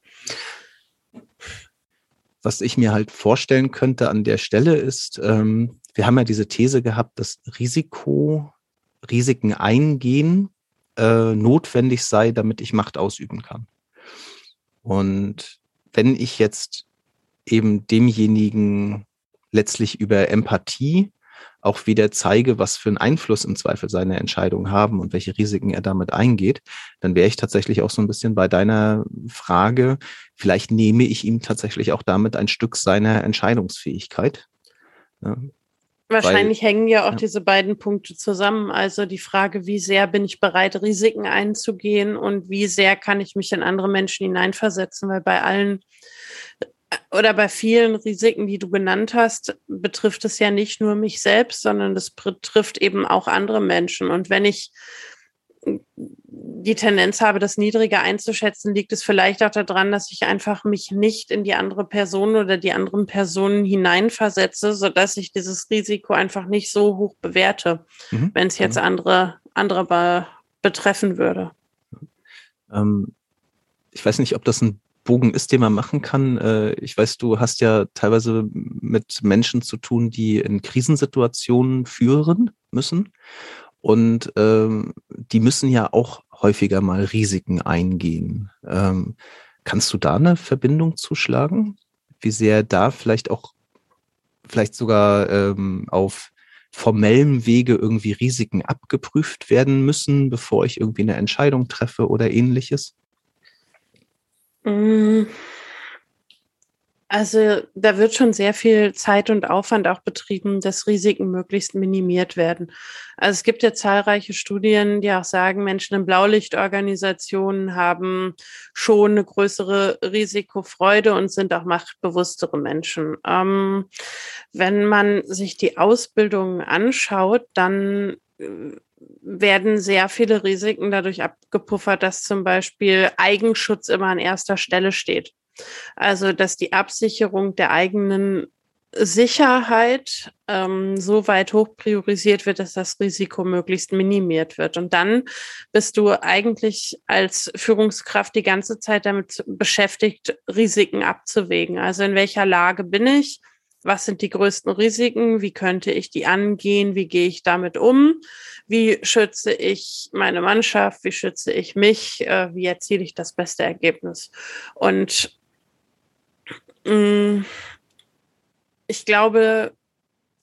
Was ich mir halt vorstellen könnte an der Stelle ist, ähm, wir haben ja diese These gehabt, dass Risiko, Risiken eingehen äh, notwendig sei, damit ich Macht ausüben kann. Und wenn ich jetzt eben demjenigen letztlich über Empathie auch wieder zeige, was für einen Einfluss im Zweifel seine Entscheidungen haben und welche Risiken er damit eingeht, dann wäre ich tatsächlich auch so ein bisschen bei deiner Frage, vielleicht nehme ich ihm tatsächlich auch damit ein Stück seiner Entscheidungsfähigkeit. Wahrscheinlich Weil, hängen ja auch ja. diese beiden Punkte zusammen. Also die Frage, wie sehr bin ich bereit, Risiken einzugehen und wie sehr kann ich mich in andere Menschen hineinversetzen, weil bei allen äh, oder bei vielen Risiken, die du genannt hast, betrifft es ja nicht nur mich selbst, sondern das betrifft eben auch andere Menschen. Und wenn ich die Tendenz habe, das niedriger einzuschätzen, liegt es vielleicht auch daran, dass ich einfach mich nicht in die andere Person oder die anderen Personen hineinversetze, sodass ich dieses Risiko einfach nicht so hoch bewerte, mhm. wenn es jetzt andere, andere be betreffen würde. Ähm, ich weiß nicht, ob das ein Bogen ist, den man machen kann. Äh, ich weiß, du hast ja teilweise mit Menschen zu tun, die in Krisensituationen führen müssen. Und ähm, die müssen ja auch häufiger mal Risiken eingehen. Ähm, kannst du da eine Verbindung zuschlagen? Wie sehr da vielleicht auch, vielleicht sogar ähm, auf formellem Wege irgendwie Risiken abgeprüft werden müssen, bevor ich irgendwie eine Entscheidung treffe oder ähnliches? Mm. Also da wird schon sehr viel Zeit und Aufwand auch betrieben, dass Risiken möglichst minimiert werden. Also es gibt ja zahlreiche Studien, die auch sagen, Menschen in Blaulichtorganisationen haben schon eine größere Risikofreude und sind auch machtbewusstere Menschen. Ähm, wenn man sich die Ausbildung anschaut, dann äh, werden sehr viele Risiken dadurch abgepuffert, dass zum Beispiel Eigenschutz immer an erster Stelle steht. Also, dass die Absicherung der eigenen Sicherheit ähm, so weit hoch priorisiert wird, dass das Risiko möglichst minimiert wird. Und dann bist du eigentlich als Führungskraft die ganze Zeit damit beschäftigt, Risiken abzuwägen. Also in welcher Lage bin ich? Was sind die größten Risiken? Wie könnte ich die angehen? Wie gehe ich damit um? Wie schütze ich meine Mannschaft? Wie schütze ich mich? Äh, wie erziele ich das beste Ergebnis? Und ich glaube,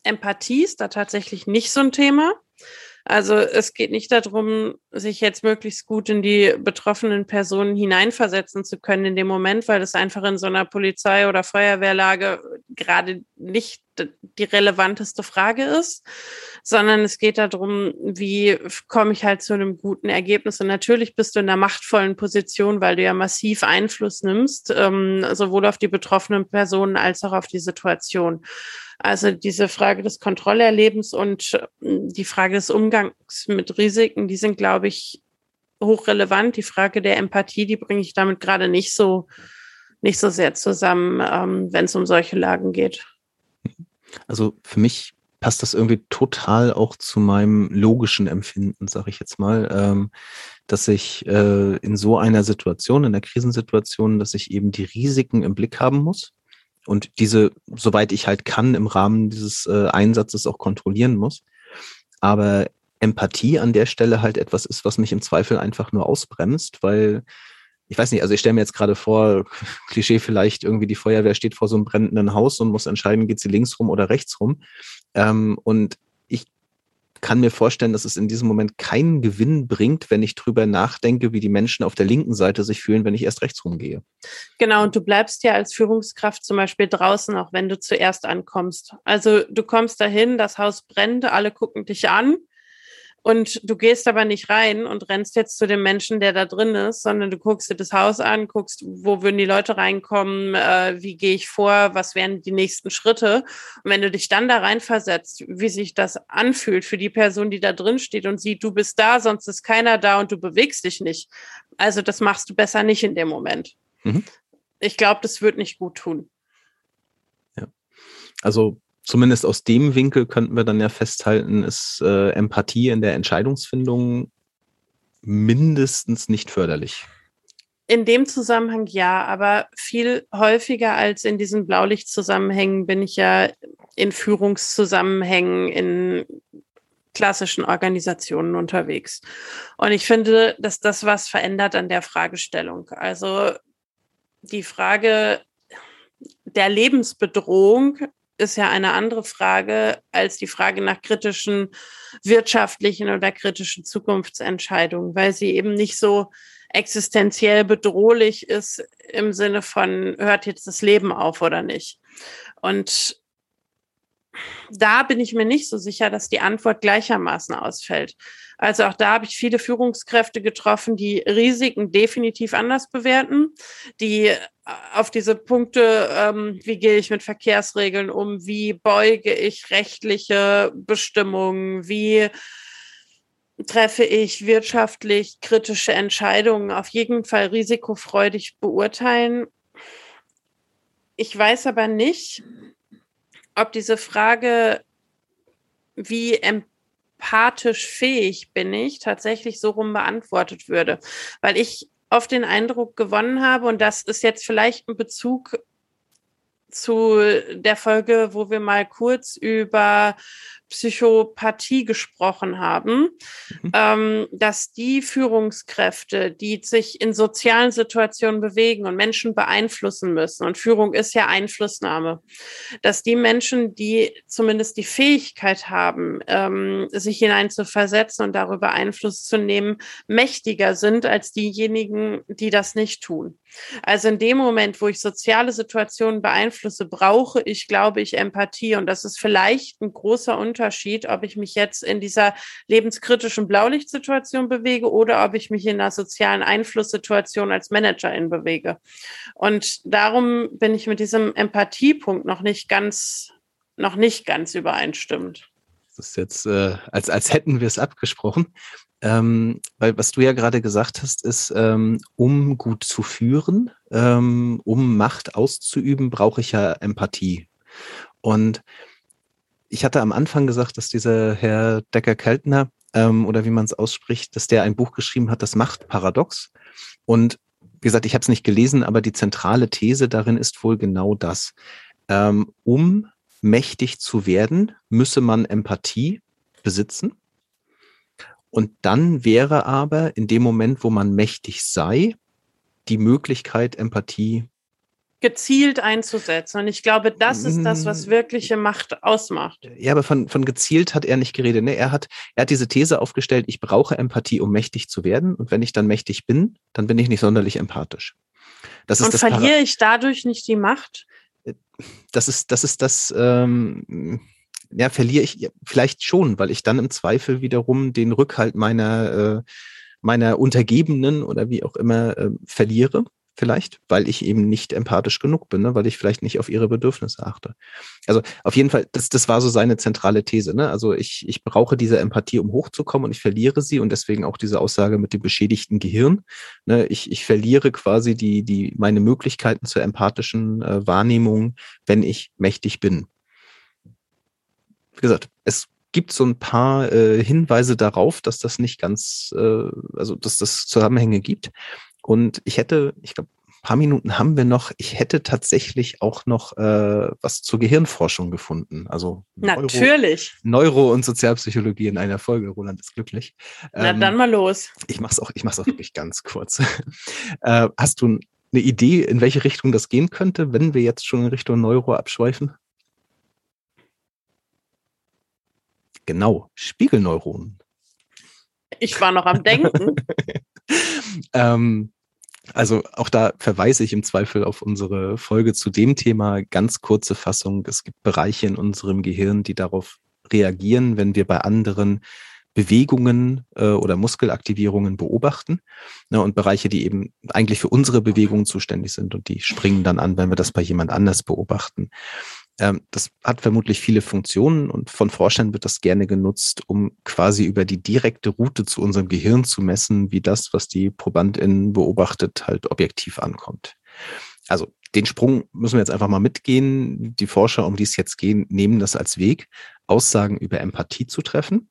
Empathie ist da tatsächlich nicht so ein Thema. Also es geht nicht darum, sich jetzt möglichst gut in die betroffenen Personen hineinversetzen zu können in dem Moment, weil das einfach in so einer Polizei- oder Feuerwehrlage gerade nicht die relevanteste Frage ist, sondern es geht darum, wie komme ich halt zu einem guten Ergebnis. Und natürlich bist du in einer machtvollen Position, weil du ja massiv Einfluss nimmst, ähm, sowohl auf die betroffenen Personen als auch auf die Situation. Also diese Frage des Kontrollerlebens und ähm, die Frage des Umgangs mit Risiken, die sind, glaube ich, hochrelevant. Die Frage der Empathie, die bringe ich damit gerade nicht so, nicht so sehr zusammen, ähm, wenn es um solche Lagen geht. Also für mich passt das irgendwie total auch zu meinem logischen Empfinden, sage ich jetzt mal, ähm, dass ich äh, in so einer Situation, in der Krisensituation, dass ich eben die Risiken im Blick haben muss und diese, soweit ich halt kann, im Rahmen dieses äh, Einsatzes auch kontrollieren muss. Aber Empathie an der Stelle halt etwas ist, was mich im Zweifel einfach nur ausbremst, weil ich weiß nicht, also ich stelle mir jetzt gerade vor, Klischee vielleicht, irgendwie die Feuerwehr steht vor so einem brennenden Haus und muss entscheiden, geht sie links rum oder rechts rum. Ähm, und ich kann mir vorstellen, dass es in diesem Moment keinen Gewinn bringt, wenn ich drüber nachdenke, wie die Menschen auf der linken Seite sich fühlen, wenn ich erst rechts rumgehe. Genau, und du bleibst ja als Führungskraft zum Beispiel draußen, auch wenn du zuerst ankommst. Also du kommst dahin, das Haus brennt, alle gucken dich an und du gehst aber nicht rein und rennst jetzt zu dem Menschen, der da drin ist, sondern du guckst dir das Haus an, guckst, wo würden die Leute reinkommen, äh, wie gehe ich vor, was wären die nächsten Schritte. Und wenn du dich dann da reinversetzt, wie sich das anfühlt für die Person, die da drin steht und sieht, du bist da, sonst ist keiner da und du bewegst dich nicht. Also das machst du besser nicht in dem Moment. Mhm. Ich glaube, das wird nicht gut tun. Ja. Also zumindest aus dem Winkel könnten wir dann ja festhalten, ist äh, Empathie in der Entscheidungsfindung mindestens nicht förderlich. In dem Zusammenhang ja, aber viel häufiger als in diesen Blaulichtzusammenhängen bin ich ja in Führungszusammenhängen in klassischen Organisationen unterwegs. Und ich finde, dass das was verändert an der Fragestellung. Also die Frage der Lebensbedrohung ist ja eine andere Frage als die Frage nach kritischen wirtschaftlichen oder kritischen Zukunftsentscheidungen, weil sie eben nicht so existenziell bedrohlich ist im Sinne von, hört jetzt das Leben auf oder nicht. Und da bin ich mir nicht so sicher, dass die Antwort gleichermaßen ausfällt. Also auch da habe ich viele Führungskräfte getroffen, die Risiken definitiv anders bewerten, die äh, auf diese Punkte, ähm, wie gehe ich mit Verkehrsregeln um, wie beuge ich rechtliche Bestimmungen, wie treffe ich wirtschaftlich kritische Entscheidungen, auf jeden Fall risikofreudig beurteilen. Ich weiß aber nicht, ob diese Frage, wie empathisch fähig bin ich, tatsächlich so rum beantwortet würde. Weil ich oft den Eindruck gewonnen habe, und das ist jetzt vielleicht ein Bezug zu der Folge, wo wir mal kurz über Psychopathie gesprochen haben, mhm. ähm, dass die Führungskräfte, die sich in sozialen Situationen bewegen und Menschen beeinflussen müssen, und Führung ist ja Einflussnahme, dass die Menschen, die zumindest die Fähigkeit haben, ähm, sich hineinzuversetzen und darüber Einfluss zu nehmen, mächtiger sind als diejenigen, die das nicht tun. Also in dem Moment, wo ich soziale Situationen beeinflusse, brauche ich, glaube ich, Empathie. Und das ist vielleicht ein großer Unterschied, ob ich mich jetzt in dieser lebenskritischen Blaulichtsituation bewege oder ob ich mich in einer sozialen Einflusssituation als Managerin bewege. Und darum bin ich mit diesem Empathiepunkt noch nicht ganz, noch nicht ganz übereinstimmend. Das ist jetzt, äh, als, als hätten wir es abgesprochen. Ähm, weil was du ja gerade gesagt hast, ist, ähm, um gut zu führen, ähm, um Macht auszuüben, brauche ich ja Empathie. Und ich hatte am Anfang gesagt, dass dieser Herr Decker-Keltner ähm, oder wie man es ausspricht, dass der ein Buch geschrieben hat, das Machtparadox. Und wie gesagt, ich habe es nicht gelesen, aber die zentrale These darin ist wohl genau das. Ähm, um mächtig zu werden, müsse man Empathie besitzen. Und dann wäre aber in dem Moment, wo man mächtig sei, die Möglichkeit, Empathie gezielt einzusetzen. Und ich glaube, das ist das, was mm. wirkliche Macht ausmacht. Ja, aber von, von gezielt hat er nicht geredet. Ne? Er, hat, er hat diese These aufgestellt, ich brauche Empathie, um mächtig zu werden. Und wenn ich dann mächtig bin, dann bin ich nicht sonderlich empathisch. Das ist Und verliere Para ich dadurch nicht die Macht? Das ist das, ist das ähm, ja, verliere ich vielleicht schon, weil ich dann im Zweifel wiederum den Rückhalt meiner, äh, meiner Untergebenen oder wie auch immer äh, verliere. Vielleicht, weil ich eben nicht empathisch genug bin, ne? weil ich vielleicht nicht auf ihre Bedürfnisse achte. Also auf jeden Fall, das, das war so seine zentrale These. Ne? Also ich, ich brauche diese Empathie, um hochzukommen und ich verliere sie und deswegen auch diese Aussage mit dem beschädigten Gehirn. Ne? Ich, ich verliere quasi die, die, meine Möglichkeiten zur empathischen äh, Wahrnehmung, wenn ich mächtig bin wie gesagt, es gibt so ein paar äh, Hinweise darauf, dass das nicht ganz, äh, also dass das Zusammenhänge gibt. Und ich hätte, ich glaube, ein paar Minuten haben wir noch. Ich hätte tatsächlich auch noch äh, was zur Gehirnforschung gefunden. Also Neuro, natürlich Neuro und Sozialpsychologie in einer Folge. Roland ist glücklich. Na ähm, dann mal los. Ich mach's auch, ich mach's auch wirklich ganz kurz. äh, hast du eine Idee, in welche Richtung das gehen könnte, wenn wir jetzt schon in Richtung Neuro abschweifen? Genau, Spiegelneuronen. Ich war noch am Denken. ähm, also auch da verweise ich im Zweifel auf unsere Folge zu dem Thema. Ganz kurze Fassung. Es gibt Bereiche in unserem Gehirn, die darauf reagieren, wenn wir bei anderen Bewegungen äh, oder Muskelaktivierungen beobachten. Ne, und Bereiche, die eben eigentlich für unsere Bewegungen zuständig sind und die springen dann an, wenn wir das bei jemand anders beobachten. Ähm, das hat vermutlich viele Funktionen und von Forschern wird das gerne genutzt, um quasi über die direkte Route zu unserem Gehirn zu messen, wie das, was die ProbandInnen beobachtet, halt objektiv ankommt. Also den Sprung müssen wir jetzt einfach mal mitgehen. Die Forscher, um die es jetzt gehen, nehmen das als Weg, Aussagen über Empathie zu treffen,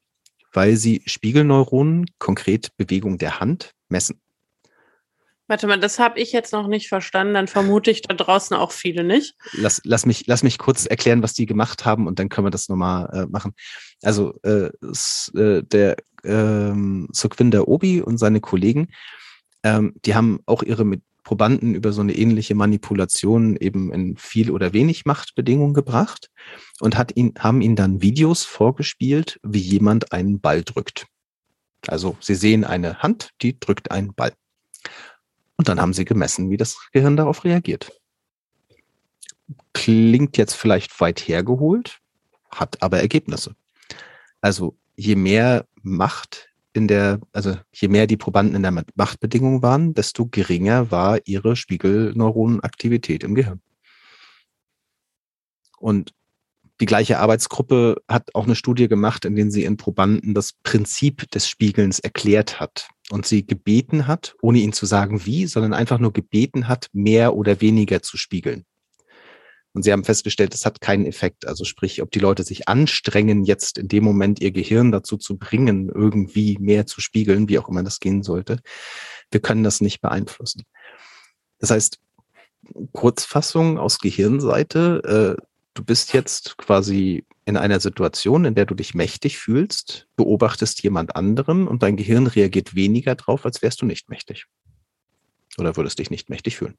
weil sie Spiegelneuronen, konkret Bewegung der Hand, messen. Warte mal, das habe ich jetzt noch nicht verstanden. Dann vermute ich da draußen auch viele nicht. Lass, lass, mich, lass mich kurz erklären, was die gemacht haben und dann können wir das nochmal äh, machen. Also äh, äh, der ähm, Sukhwinder Obi und seine Kollegen, ähm, die haben auch ihre Probanden über so eine ähnliche Manipulation eben in viel oder wenig Machtbedingungen gebracht und hat ihn, haben ihnen dann Videos vorgespielt, wie jemand einen Ball drückt. Also sie sehen eine Hand, die drückt einen Ball. Und dann haben sie gemessen, wie das Gehirn darauf reagiert. Klingt jetzt vielleicht weit hergeholt, hat aber Ergebnisse. Also je mehr Macht in der, also je mehr die Probanden in der Machtbedingung waren, desto geringer war ihre Spiegelneuronenaktivität im Gehirn. Und die gleiche Arbeitsgruppe hat auch eine Studie gemacht, in der sie ihren Probanden das Prinzip des Spiegelns erklärt hat und sie gebeten hat, ohne ihnen zu sagen wie, sondern einfach nur gebeten hat, mehr oder weniger zu spiegeln. Und sie haben festgestellt, es hat keinen Effekt. Also sprich, ob die Leute sich anstrengen, jetzt in dem Moment ihr Gehirn dazu zu bringen, irgendwie mehr zu spiegeln, wie auch immer das gehen sollte. Wir können das nicht beeinflussen. Das heißt, Kurzfassung aus Gehirnseite, äh, du bist jetzt quasi in einer Situation, in der du dich mächtig fühlst, beobachtest jemand anderen und dein Gehirn reagiert weniger drauf, als wärst du nicht mächtig. Oder würdest dich nicht mächtig fühlen.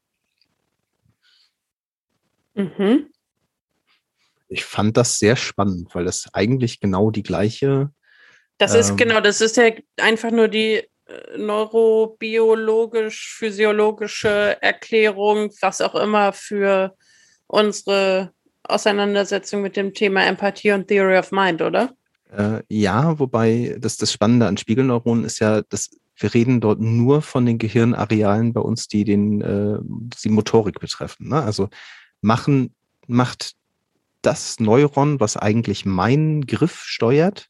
Mhm. Ich fand das sehr spannend, weil das eigentlich genau die gleiche. Das ist ähm, genau, das ist ja einfach nur die äh, neurobiologisch-physiologische Erklärung, was auch immer für unsere Auseinandersetzung mit dem Thema Empathie und Theory of Mind, oder? Äh, ja, wobei das, das Spannende an Spiegelneuronen ist ja, dass wir reden dort nur von den Gehirnarealen bei uns, die den äh, die Motorik betreffen. Ne? Also machen macht das Neuron, was eigentlich meinen Griff steuert,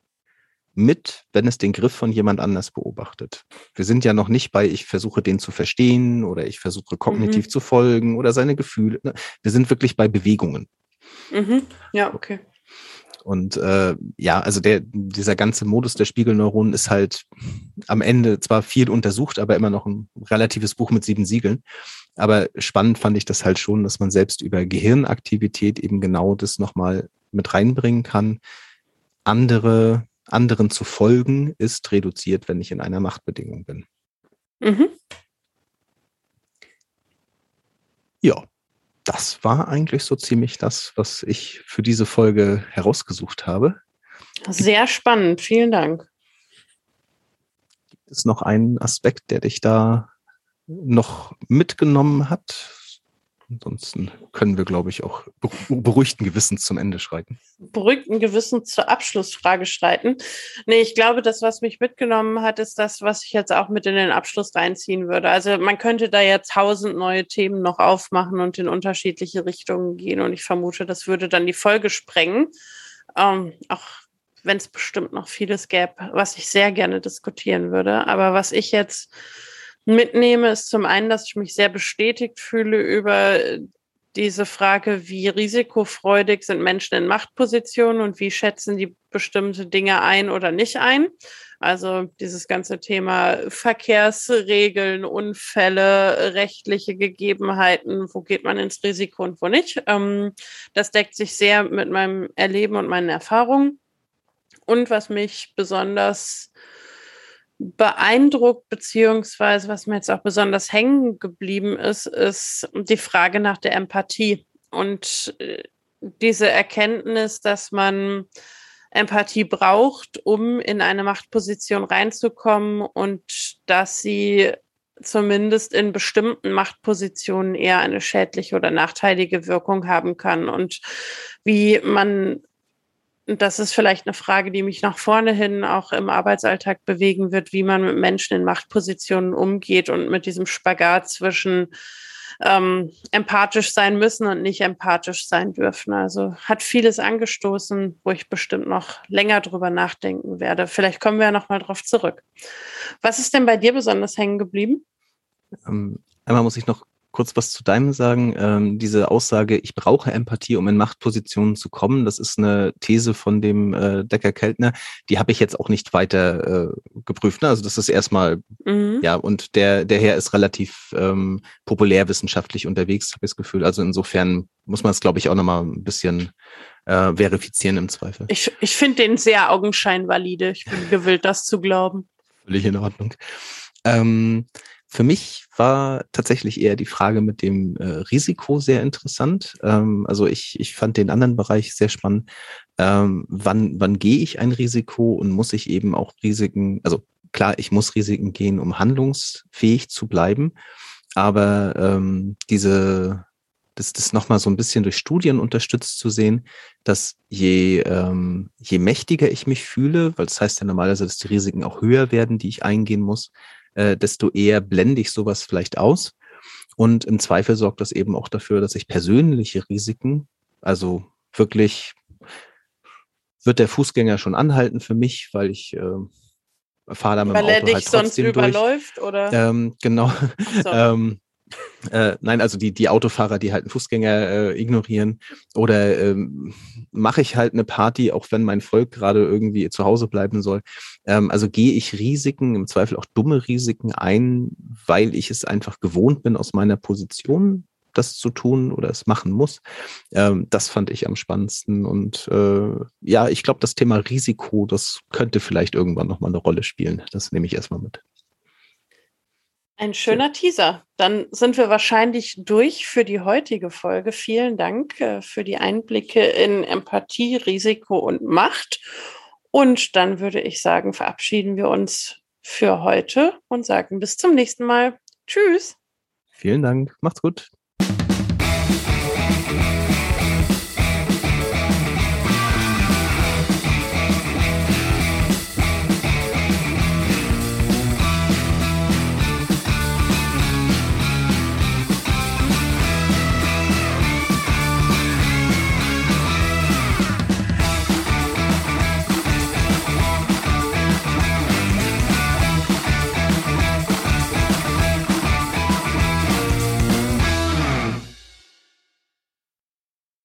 mit, wenn es den Griff von jemand anders beobachtet. Wir sind ja noch nicht bei, ich versuche den zu verstehen oder ich versuche kognitiv mhm. zu folgen oder seine Gefühle. Ne? Wir sind wirklich bei Bewegungen. Mhm. Ja, okay. Und äh, ja, also der, dieser ganze Modus der Spiegelneuronen ist halt am Ende zwar viel untersucht, aber immer noch ein relatives Buch mit sieben Siegeln. Aber spannend fand ich das halt schon, dass man selbst über Gehirnaktivität eben genau das nochmal mit reinbringen kann. Andere, anderen zu folgen ist reduziert, wenn ich in einer Machtbedingung bin. Mhm. Ja, das war eigentlich so ziemlich das, was ich für diese Folge herausgesucht habe. Sehr spannend, vielen Dank. Gibt es noch einen Aspekt, der dich da noch mitgenommen hat? Ansonsten können wir, glaube ich, auch beruhigten Gewissens zum Ende schreiten. Beruhigten Gewissens zur Abschlussfrage schreiten. Nee, ich glaube, das, was mich mitgenommen hat, ist das, was ich jetzt auch mit in den Abschluss reinziehen würde. Also man könnte da ja tausend neue Themen noch aufmachen und in unterschiedliche Richtungen gehen. Und ich vermute, das würde dann die Folge sprengen. Ähm, auch wenn es bestimmt noch vieles gäbe, was ich sehr gerne diskutieren würde. Aber was ich jetzt mitnehme, ist zum einen, dass ich mich sehr bestätigt fühle über diese Frage, wie risikofreudig sind Menschen in Machtpositionen und wie schätzen die bestimmte Dinge ein oder nicht ein. Also dieses ganze Thema Verkehrsregeln, Unfälle, rechtliche Gegebenheiten, wo geht man ins Risiko und wo nicht. Ähm, das deckt sich sehr mit meinem Erleben und meinen Erfahrungen. Und was mich besonders beeindruckt, beziehungsweise was mir jetzt auch besonders hängen geblieben ist, ist die Frage nach der Empathie und äh, diese Erkenntnis, dass man Empathie braucht, um in eine Machtposition reinzukommen und dass sie zumindest in bestimmten Machtpositionen eher eine schädliche oder nachteilige Wirkung haben kann und wie man das ist vielleicht eine Frage, die mich nach vorne hin auch im Arbeitsalltag bewegen wird, wie man mit Menschen in Machtpositionen umgeht und mit diesem Spagat zwischen ähm, empathisch sein müssen und nicht empathisch sein dürfen. Also hat vieles angestoßen, wo ich bestimmt noch länger drüber nachdenken werde. Vielleicht kommen wir ja noch mal drauf zurück. Was ist denn bei dir besonders hängen geblieben? Ähm, einmal muss ich noch kurz was zu deinem sagen. Ähm, diese Aussage, ich brauche Empathie, um in Machtpositionen zu kommen, das ist eine These von dem äh, Decker Keltner. Die habe ich jetzt auch nicht weiter äh, geprüft. Ne? Also das ist erstmal, mhm. ja, und der, der Herr ist relativ ähm, populärwissenschaftlich unterwegs, habe ich das Gefühl. Also insofern muss man es, glaube ich, auch nochmal ein bisschen äh, verifizieren im Zweifel. Ich, ich finde den sehr augenscheinvalide. Ich bin gewillt, das zu glauben. Völlig in Ordnung. Ähm, für mich war tatsächlich eher die Frage mit dem äh, Risiko sehr interessant. Ähm, also ich, ich fand den anderen Bereich sehr spannend. Ähm, wann, wann gehe ich ein Risiko und muss ich eben auch Risiken, also klar, ich muss Risiken gehen, um handlungsfähig zu bleiben. Aber ähm, diese, das, das nochmal so ein bisschen durch Studien unterstützt zu sehen, dass je, ähm, je mächtiger ich mich fühle, weil das heißt ja normalerweise, dass die Risiken auch höher werden, die ich eingehen muss, äh, desto eher blende ich sowas vielleicht aus. Und im Zweifel sorgt das eben auch dafür, dass ich persönliche Risiken, also wirklich wird der Fußgänger schon anhalten für mich, weil ich äh, fahre da mit weil dem Auto er dich halt sonst überläuft, durch. oder? Ähm, genau. So. ähm, äh, nein, also die, die Autofahrer, die halt einen Fußgänger äh, ignorieren. Oder ähm, mache ich halt eine Party, auch wenn mein Volk gerade irgendwie zu Hause bleiben soll. Ähm, also gehe ich Risiken, im Zweifel auch dumme Risiken ein, weil ich es einfach gewohnt bin aus meiner Position das zu tun oder es machen muss. Ähm, das fand ich am spannendsten. Und äh, ja, ich glaube, das Thema Risiko, das könnte vielleicht irgendwann nochmal eine Rolle spielen. Das nehme ich erstmal mit. Ein schöner Teaser. Dann sind wir wahrscheinlich durch für die heutige Folge. Vielen Dank äh, für die Einblicke in Empathie, Risiko und Macht. Und dann würde ich sagen, verabschieden wir uns für heute und sagen bis zum nächsten Mal. Tschüss. Vielen Dank. Macht's gut.